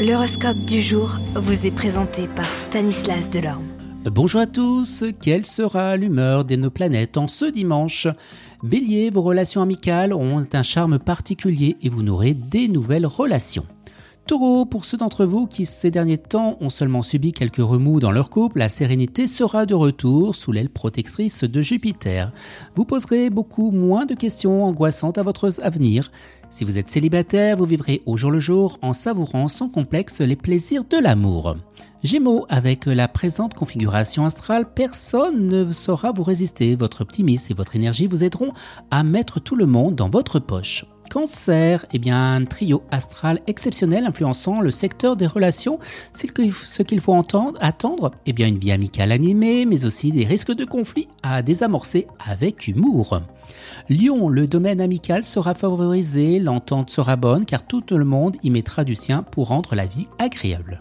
L'horoscope du jour vous est présenté par Stanislas Delorme. Bonjour à tous, quelle sera l'humeur de nos planètes en ce dimanche? Bélier, vos relations amicales ont un charme particulier et vous n'aurez des nouvelles relations. Taureau, pour ceux d'entre vous qui ces derniers temps ont seulement subi quelques remous dans leur couple, la sérénité sera de retour sous l'aile protectrice de Jupiter. Vous poserez beaucoup moins de questions angoissantes à votre avenir. Si vous êtes célibataire, vous vivrez au jour le jour en savourant sans complexe les plaisirs de l'amour. Gémeaux, avec la présente configuration astrale, personne ne saura vous résister. Votre optimisme et votre énergie vous aideront à mettre tout le monde dans votre poche. Cancer, eh bien, un trio astral exceptionnel influençant le secteur des relations. C'est ce qu'il faut attendre, eh bien, une vie amicale animée, mais aussi des risques de conflit à désamorcer avec humour. Lion, le domaine amical sera favorisé, l'entente sera bonne, car tout le monde y mettra du sien pour rendre la vie agréable.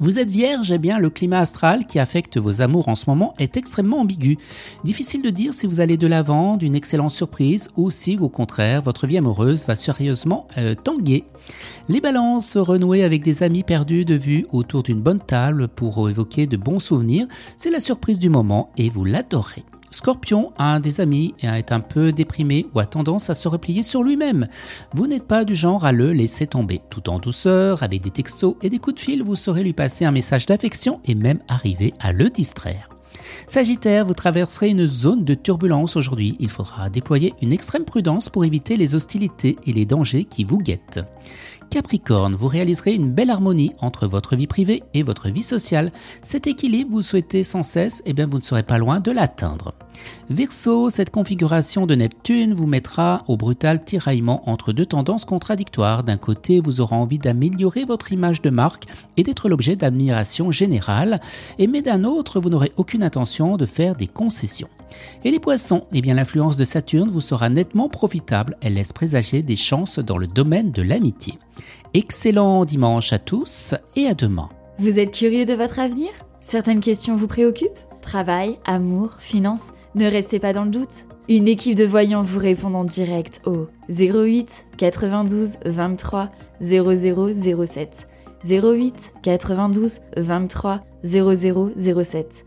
Vous êtes vierge, eh bien le climat astral qui affecte vos amours en ce moment est extrêmement ambigu. Difficile de dire si vous allez de l'avant d'une excellente surprise ou si au contraire votre vie amoureuse va sérieusement euh, tanguer. Les balances, renouer avec des amis perdus de vue autour d'une bonne table pour évoquer de bons souvenirs, c'est la surprise du moment et vous l'adorez. Scorpion, un des amis, est un peu déprimé ou a tendance à se replier sur lui-même. Vous n'êtes pas du genre à le laisser tomber. Tout en douceur, avec des textos et des coups de fil, vous saurez lui passer un message d'affection et même arriver à le distraire. Sagittaire, vous traverserez une zone de turbulence aujourd'hui. Il faudra déployer une extrême prudence pour éviter les hostilités et les dangers qui vous guettent. Capricorne, vous réaliserez une belle harmonie entre votre vie privée et votre vie sociale. Cet équilibre vous souhaitez sans cesse, et eh bien vous ne serez pas loin de l'atteindre. Verseau, cette configuration de Neptune vous mettra au brutal tiraillement entre deux tendances contradictoires. D'un côté, vous aurez envie d'améliorer votre image de marque et d'être l'objet d'admiration générale, et mais d'un autre, vous n'aurez aucune intention de faire des concessions. Et les poissons, eh bien l'influence de Saturne vous sera nettement profitable, elle laisse présager des chances dans le domaine de l'amitié. Excellent dimanche à tous et à demain. Vous êtes curieux de votre avenir? Certaines questions vous préoccupent? Travail, amour, finances? Ne restez pas dans le doute. Une équipe de voyants vous répond en direct au 08 92 23 0007. 08 92 23 0007.